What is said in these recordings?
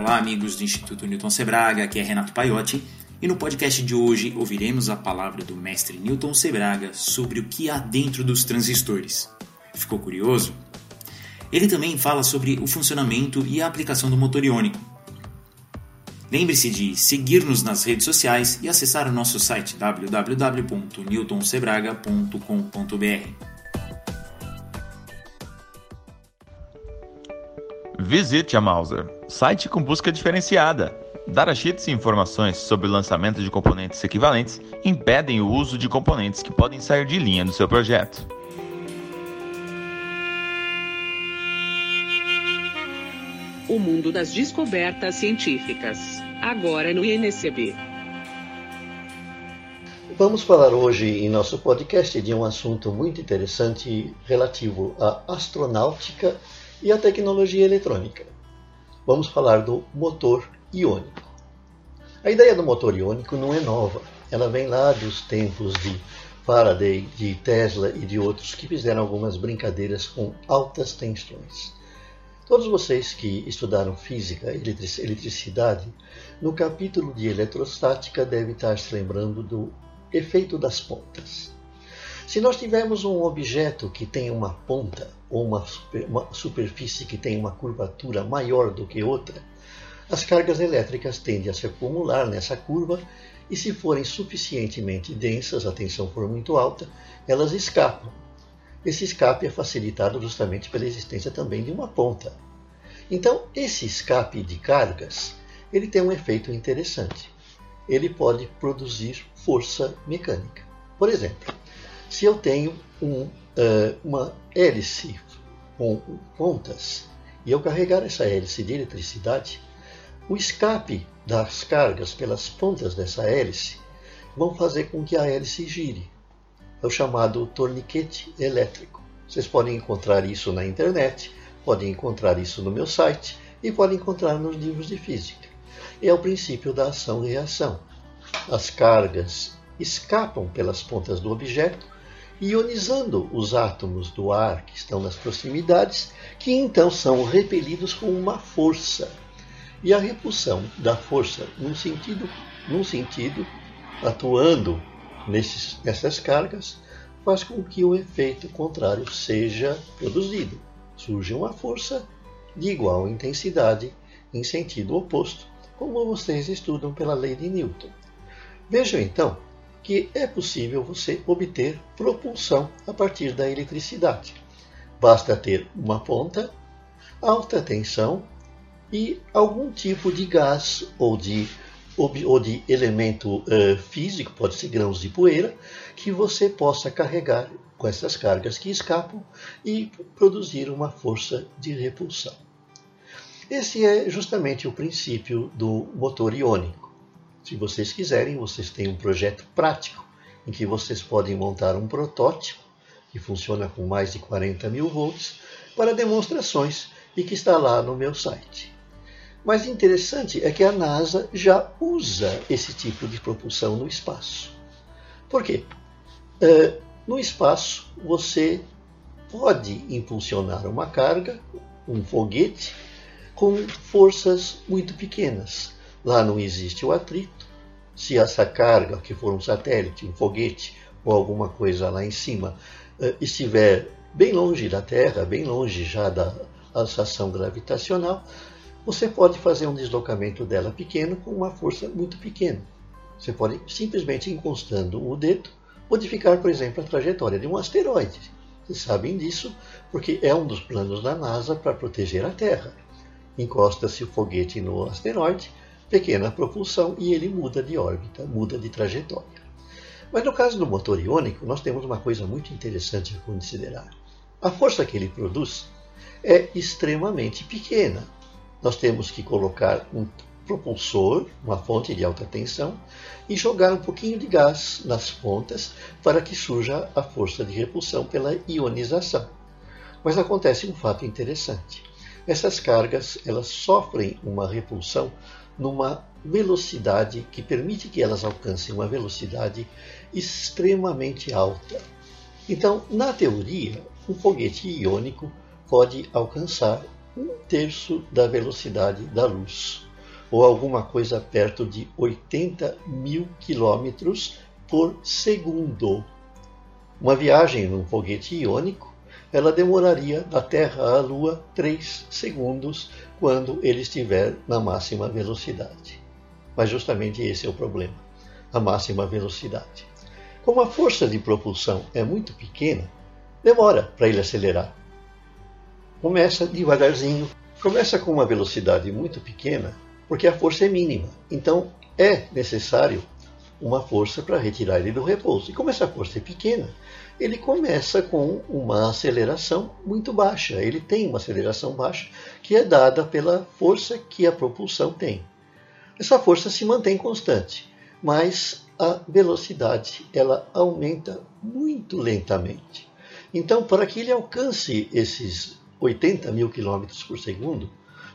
Olá, amigos do Instituto Newton Sebraga, aqui é Renato Paiotti e no podcast de hoje ouviremos a palavra do mestre Newton Sebraga sobre o que há dentro dos transistores. Ficou curioso? Ele também fala sobre o funcionamento e a aplicação do motor iônico. Lembre-se de seguir-nos nas redes sociais e acessar o nosso site www.newtonsebraga.com.br. Visite a Mauser, site com busca diferenciada. Datasheets e informações sobre o lançamento de componentes equivalentes impedem o uso de componentes que podem sair de linha do seu projeto. O mundo das descobertas científicas, agora no INCB. Vamos falar hoje em nosso podcast de um assunto muito interessante relativo à astronáutica e a tecnologia eletrônica. Vamos falar do motor iônico. A ideia do motor iônico não é nova. Ela vem lá dos tempos de Faraday, de Tesla e de outros que fizeram algumas brincadeiras com altas tensões. Todos vocês que estudaram física e eletricidade, no capítulo de eletrostática devem estar se lembrando do efeito das pontas. Se nós tivermos um objeto que tem uma ponta ou uma, super, uma superfície que tem uma curvatura maior do que outra, as cargas elétricas tendem a se acumular nessa curva e, se forem suficientemente densas, a tensão for muito alta, elas escapam. Esse escape é facilitado justamente pela existência também de uma ponta. Então, esse escape de cargas ele tem um efeito interessante. Ele pode produzir força mecânica. Por exemplo, se eu tenho um, uh, uma hélice com pontas e eu carregar essa hélice de eletricidade, o escape das cargas pelas pontas dessa hélice vão fazer com que a hélice gire. É o chamado torniquete elétrico. Vocês podem encontrar isso na internet, podem encontrar isso no meu site e podem encontrar nos livros de física. É o princípio da ação-reação. As cargas escapam pelas pontas do objeto ionizando os átomos do ar que estão nas proximidades, que então são repelidos com uma força. E a repulsão da força, num sentido, num sentido atuando nesses, nessas cargas, faz com que o efeito contrário seja produzido. Surge uma força de igual intensidade em sentido oposto, como vocês estudam pela lei de Newton. Vejam então que é possível você obter propulsão a partir da eletricidade. Basta ter uma ponta, alta tensão e algum tipo de gás ou de, ou de elemento uh, físico, pode ser grãos de poeira, que você possa carregar com essas cargas que escapam e produzir uma força de repulsão. Esse é justamente o princípio do motor iônico. Se vocês quiserem, vocês têm um projeto prático em que vocês podem montar um protótipo que funciona com mais de 40 mil volts para demonstrações e que está lá no meu site. Mas interessante é que a NASA já usa esse tipo de propulsão no espaço. Por quê? É, no espaço, você pode impulsionar uma carga, um foguete, com forças muito pequenas. Lá não existe o atrito. Se essa carga, que for um satélite, um foguete ou alguma coisa lá em cima, eh, estiver bem longe da Terra, bem longe já da estação gravitacional, você pode fazer um deslocamento dela pequeno com uma força muito pequena. Você pode simplesmente encostando o dedo modificar, por exemplo, a trajetória de um asteroide. Vocês sabem disso porque é um dos planos da NASA para proteger a Terra. Encosta-se o foguete no asteroide pequena propulsão e ele muda de órbita, muda de trajetória. Mas no caso do motor iônico, nós temos uma coisa muito interessante a considerar. A força que ele produz é extremamente pequena. Nós temos que colocar um propulsor, uma fonte de alta tensão, e jogar um pouquinho de gás nas pontas para que surja a força de repulsão pela ionização. Mas acontece um fato interessante. Essas cargas elas sofrem uma repulsão numa velocidade que permite que elas alcancem uma velocidade extremamente alta. Então, na teoria, um foguete iônico pode alcançar um terço da velocidade da luz. ou alguma coisa perto de 80 mil quilômetros por segundo. Uma viagem num foguete iônico, ela demoraria da Terra à Lua 3 segundos quando ele estiver na máxima velocidade. Mas justamente esse é o problema, a máxima velocidade. Como a força de propulsão é muito pequena, demora para ele acelerar. Começa devagarzinho, começa com uma velocidade muito pequena, porque a força é mínima. Então é necessário uma força para retirar ele do repouso. E como essa força é pequena, ele começa com uma aceleração muito baixa. Ele tem uma aceleração baixa que é dada pela força que a propulsão tem. Essa força se mantém constante, mas a velocidade ela aumenta muito lentamente. Então, para que ele alcance esses 80 mil quilômetros por segundo,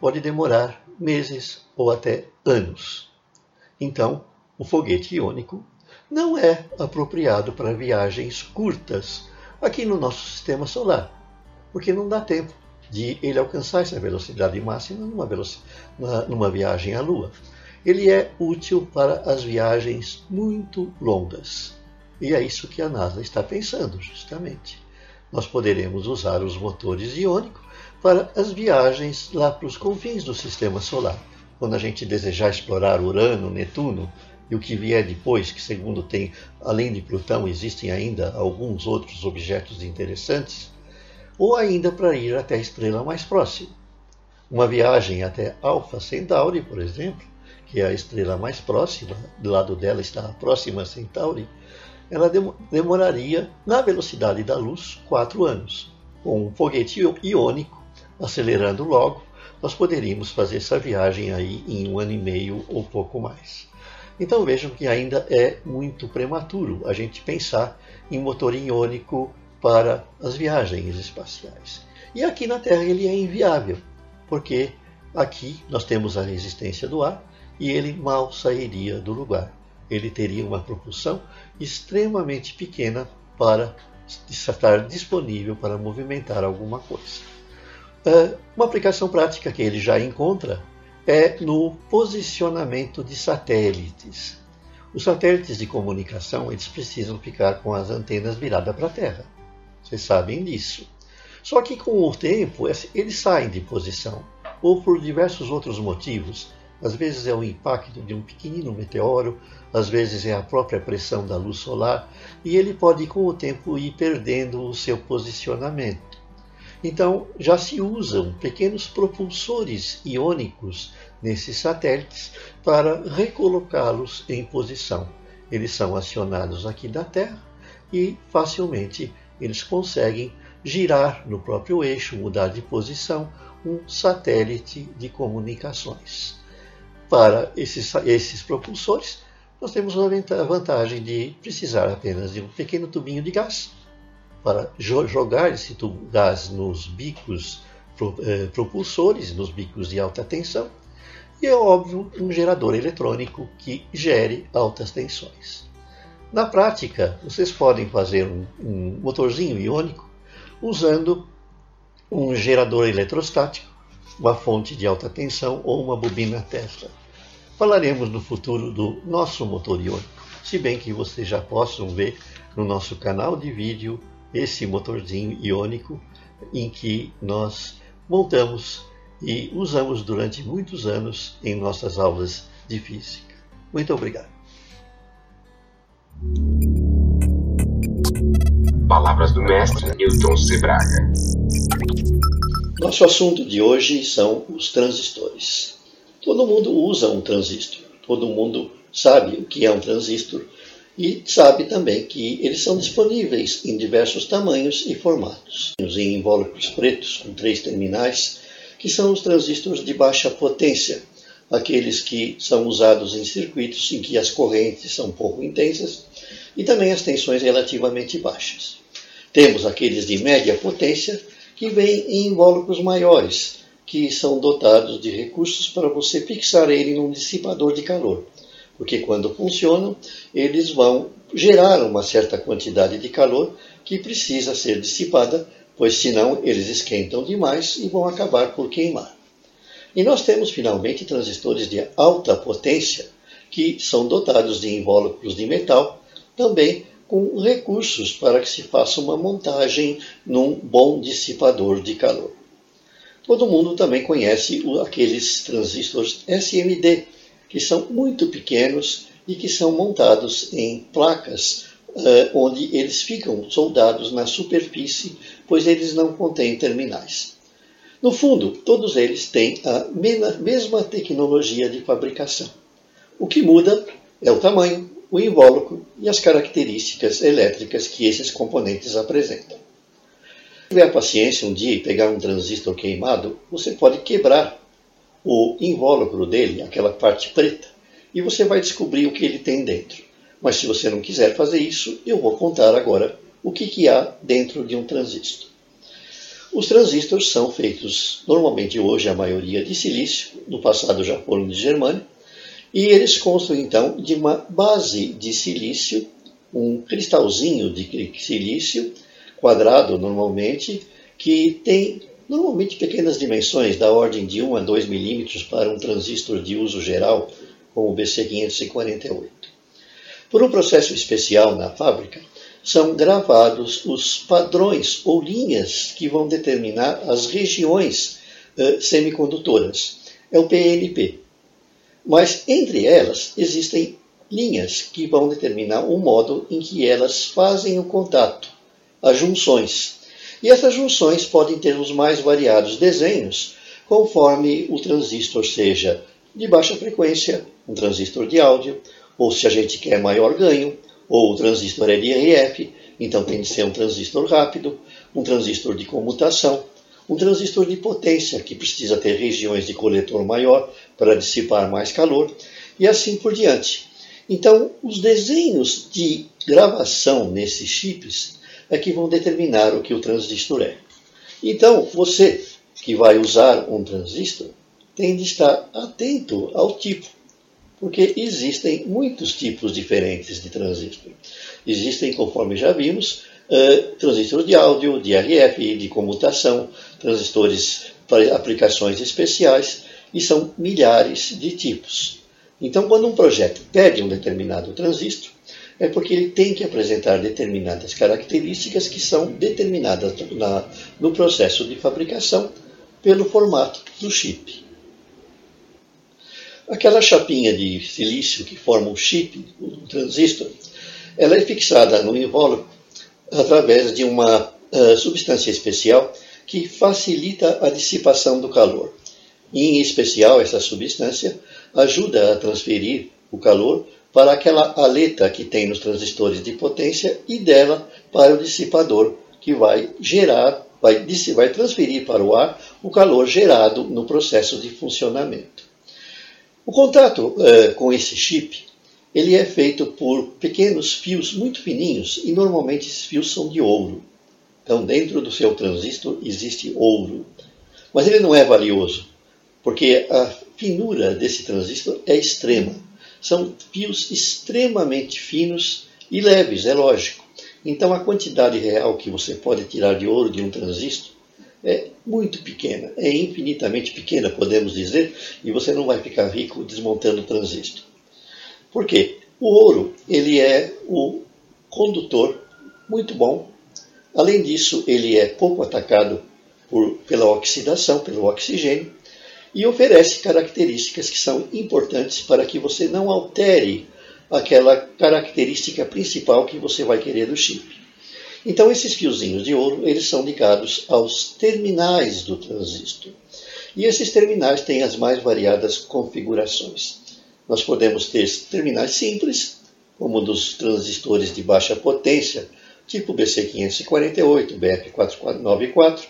pode demorar meses ou até anos. Então, o foguete iônico não é apropriado para viagens curtas aqui no nosso sistema solar, porque não dá tempo de ele alcançar essa velocidade máxima numa, veloc... numa viagem à Lua. Ele é útil para as viagens muito longas. E é isso que a NASA está pensando, justamente. Nós poderemos usar os motores iônicos para as viagens lá para os confins do sistema solar. Quando a gente desejar explorar Urano, Netuno, e o que vier depois, que segundo tem, além de Plutão, existem ainda alguns outros objetos interessantes, ou ainda para ir até a estrela mais próxima. Uma viagem até Alpha Centauri, por exemplo, que é a estrela mais próxima, do lado dela está a próxima Centauri, ela demoraria, na velocidade da luz, quatro anos. Com um foguete iônico, acelerando logo, nós poderíamos fazer essa viagem aí em um ano e meio ou pouco mais. Então vejam que ainda é muito prematuro a gente pensar em motor iônico para as viagens espaciais. E aqui na Terra ele é inviável, porque aqui nós temos a resistência do ar e ele mal sairia do lugar. Ele teria uma propulsão extremamente pequena para estar disponível para movimentar alguma coisa. É, uma aplicação prática que ele já encontra é no posicionamento de satélites. Os satélites de comunicação eles precisam ficar com as antenas viradas para a Terra. Vocês sabem disso. Só que com o tempo eles saem de posição, ou por diversos outros motivos. Às vezes é o impacto de um pequenino meteoro, às vezes é a própria pressão da luz solar, e ele pode com o tempo ir perdendo o seu posicionamento. Então, já se usam pequenos propulsores iônicos nesses satélites para recolocá-los em posição. Eles são acionados aqui da Terra e facilmente eles conseguem girar no próprio eixo, mudar de posição, um satélite de comunicações. Para esses, esses propulsores, nós temos a vantagem de precisar apenas de um pequeno tubinho de gás para jogar esse gás nos bicos eh, propulsores, nos bicos de alta tensão, e é óbvio um gerador eletrônico que gere altas tensões. Na prática, vocês podem fazer um, um motorzinho iônico usando um gerador eletrostático, uma fonte de alta tensão ou uma bobina Tesla. Falaremos no futuro do nosso motor iônico, se bem que vocês já possam ver no nosso canal de vídeo esse motorzinho iônico em que nós montamos e usamos durante muitos anos em nossas aulas de física. Muito obrigado. Palavras do mestre Newton Sebraga. Nosso assunto de hoje são os transistores. Todo mundo usa um transistor, todo mundo sabe o que é um transistor e sabe também que eles são disponíveis em diversos tamanhos e formatos. Em invólucros pretos com três terminais, que são os transistores de baixa potência, aqueles que são usados em circuitos em que as correntes são pouco intensas e também as tensões relativamente baixas. Temos aqueles de média potência, que vêm em invólucros maiores, que são dotados de recursos para você fixar ele num dissipador de calor porque quando funcionam, eles vão gerar uma certa quantidade de calor que precisa ser dissipada, pois senão eles esquentam demais e vão acabar por queimar. E nós temos finalmente transistores de alta potência que são dotados de invólucros de metal, também com recursos para que se faça uma montagem num bom dissipador de calor. Todo mundo também conhece aqueles transistores SMD, que são muito pequenos e que são montados em placas uh, onde eles ficam soldados na superfície, pois eles não contêm terminais. No fundo, todos eles têm a mesma tecnologia de fabricação. O que muda é o tamanho, o invólucro e as características elétricas que esses componentes apresentam. Se tiver a paciência um dia e pegar um transistor queimado, você pode quebrar o invólucro dele, aquela parte preta, e você vai descobrir o que ele tem dentro. Mas se você não quiser fazer isso, eu vou contar agora o que, que há dentro de um transistor. Os transistores são feitos normalmente hoje a maioria de silício, no passado já foram de germânio, e eles constam então de uma base de silício, um cristalzinho de silício, quadrado normalmente, que tem normalmente pequenas dimensões, da ordem de 1 a 2 milímetros para um transistor de uso geral, como o BC548. Por um processo especial na fábrica, são gravados os padrões ou linhas que vão determinar as regiões uh, semicondutoras. É o PNP. Mas entre elas existem linhas que vão determinar o modo em que elas fazem o contato, as junções. E essas junções podem ter os mais variados desenhos, conforme o transistor seja de baixa frequência, um transistor de áudio, ou se a gente quer maior ganho, ou o transistor é de RF, então tem de ser um transistor rápido, um transistor de comutação, um transistor de potência, que precisa ter regiões de coletor maior para dissipar mais calor, e assim por diante. Então, os desenhos de gravação nesses chips é que vão determinar o que o transistor é. Então, você que vai usar um transistor tem de estar atento ao tipo porque existem muitos tipos diferentes de transistor. Existem, conforme já vimos, uh, transistores de áudio, de RF, de comutação, transistores para aplicações especiais, e são milhares de tipos. Então, quando um projeto pede um determinado transistor, é porque ele tem que apresentar determinadas características que são determinadas na, no processo de fabricação pelo formato do chip. Aquela chapinha de silício que forma o chip, o transistor, ela é fixada no invólucro através de uma uh, substância especial que facilita a dissipação do calor. Em especial, essa substância ajuda a transferir o calor para aquela aleta que tem nos transistores de potência e dela para o dissipador, que vai gerar, vai, vai transferir para o ar o calor gerado no processo de funcionamento. O contato é, com esse chip ele é feito por pequenos fios muito fininhos e normalmente esses fios são de ouro. Então, dentro do seu transistor existe ouro. Mas ele não é valioso, porque a finura desse transistor é extrema. São fios extremamente finos e leves, é lógico. Então, a quantidade real que você pode tirar de ouro de um transistor é muito pequena, é infinitamente pequena, podemos dizer, e você não vai ficar rico desmontando o transistor. Por quê? O ouro ele é o condutor muito bom. Além disso, ele é pouco atacado por, pela oxidação, pelo oxigênio, e oferece características que são importantes para que você não altere aquela característica principal que você vai querer do chip. Então esses fiozinhos de ouro, eles são ligados aos terminais do transistor. E esses terminais têm as mais variadas configurações. Nós podemos ter terminais simples, como dos transistores de baixa potência, tipo BC548, BF494,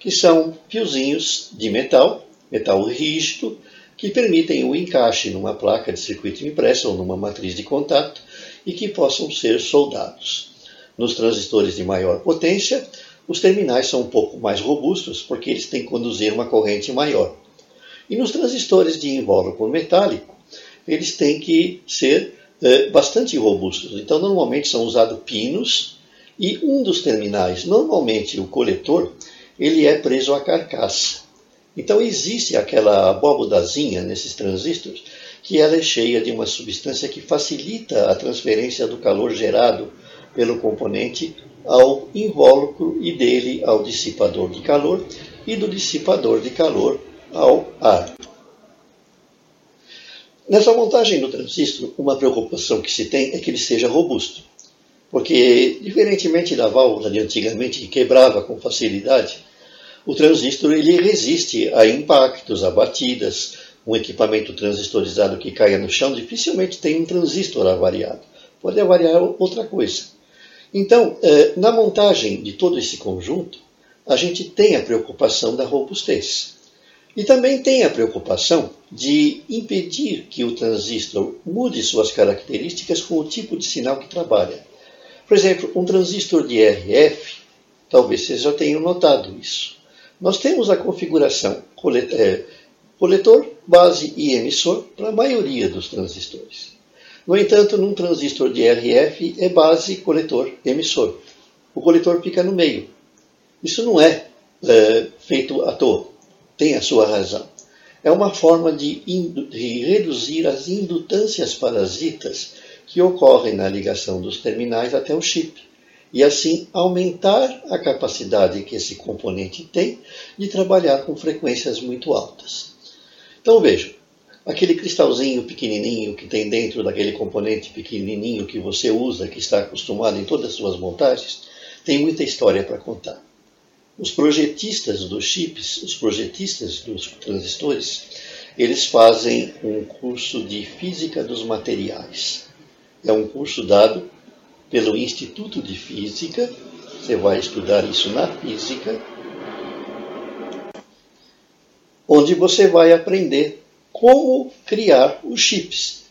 que são fiozinhos de metal, metal rígido, que permitem o encaixe numa placa de circuito impresso ou numa matriz de contato e que possam ser soldados. Nos transistores de maior potência, os terminais são um pouco mais robustos porque eles têm que conduzir uma corrente maior. E nos transistores de invólucro metálico, eles têm que ser é, bastante robustos. Então, normalmente são usados pinos e um dos terminais, normalmente o coletor, ele é preso à carcaça. Então existe aquela abóbodazinha nesses transistores que ela é cheia de uma substância que facilita a transferência do calor gerado pelo componente ao invólucro e dele ao dissipador de calor e do dissipador de calor ao ar. Nessa montagem do transistor, uma preocupação que se tem é que ele seja robusto. Porque, diferentemente da válvula de antigamente que quebrava com facilidade, o transistor ele resiste a impactos, a batidas. Um equipamento transistorizado que caia no chão dificilmente tem um transistor avariado. Pode avariar outra coisa. Então, eh, na montagem de todo esse conjunto, a gente tem a preocupação da robustez. E também tem a preocupação de impedir que o transistor mude suas características com o tipo de sinal que trabalha. Por exemplo, um transistor de RF, talvez vocês já tenham notado isso. Nós temos a configuração é, coletor, base e emissor para a maioria dos transistores. No entanto, num transistor de RF é base, coletor, emissor. O coletor fica no meio. Isso não é, é feito à toa, tem a sua razão. É uma forma de, de reduzir as indutâncias parasitas que ocorrem na ligação dos terminais até o chip, e assim aumentar a capacidade que esse componente tem de trabalhar com frequências muito altas. Então vejam, aquele cristalzinho pequenininho que tem dentro daquele componente pequenininho que você usa, que está acostumado em todas as suas montagens, tem muita história para contar. Os projetistas dos chips, os projetistas dos transistores, eles fazem um curso de física dos materiais é um curso dado pelo Instituto de Física. Você vai estudar isso na física, onde você vai aprender como criar os chips.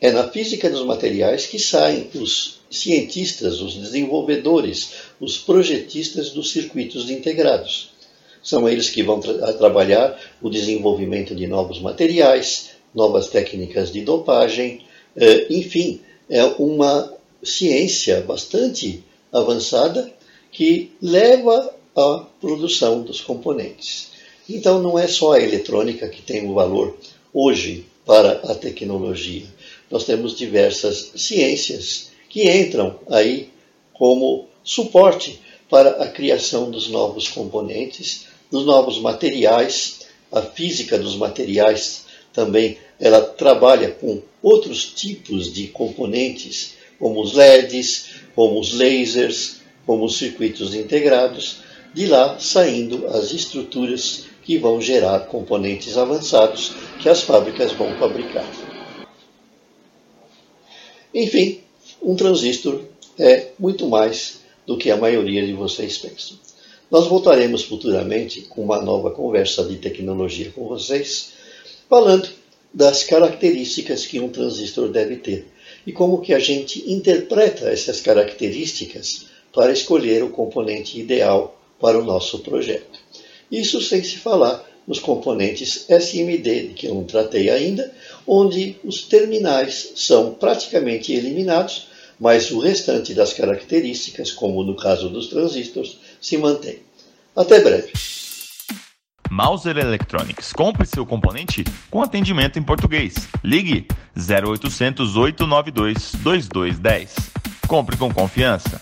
É na física dos materiais que saem os cientistas, os desenvolvedores, os projetistas dos circuitos integrados. São eles que vão tra trabalhar o desenvolvimento de novos materiais, novas técnicas de dopagem, eh, enfim, é uma ciência bastante avançada que leva à produção dos componentes. Então não é só a eletrônica que tem o valor hoje para a tecnologia. Nós temos diversas ciências que entram aí como suporte para a criação dos novos componentes, dos novos materiais. A física dos materiais também ela trabalha com outros tipos de componentes, como os LEDs, como os lasers, como os circuitos integrados, de lá saindo as estruturas que vão gerar componentes avançados que as fábricas vão fabricar. Enfim, um transistor é muito mais do que a maioria de vocês pensam. Nós voltaremos futuramente com uma nova conversa de tecnologia com vocês, falando das características que um transistor deve ter e como que a gente interpreta essas características para escolher o componente ideal para o nosso projeto. Isso sem se falar nos componentes SMD, que eu não tratei ainda, onde os terminais são praticamente eliminados, mas o restante das características, como no caso dos transistores, se mantém. Até breve. Mauser Electronics. Compre seu componente com atendimento em português. Ligue 0800 892 2210. Compre com confiança.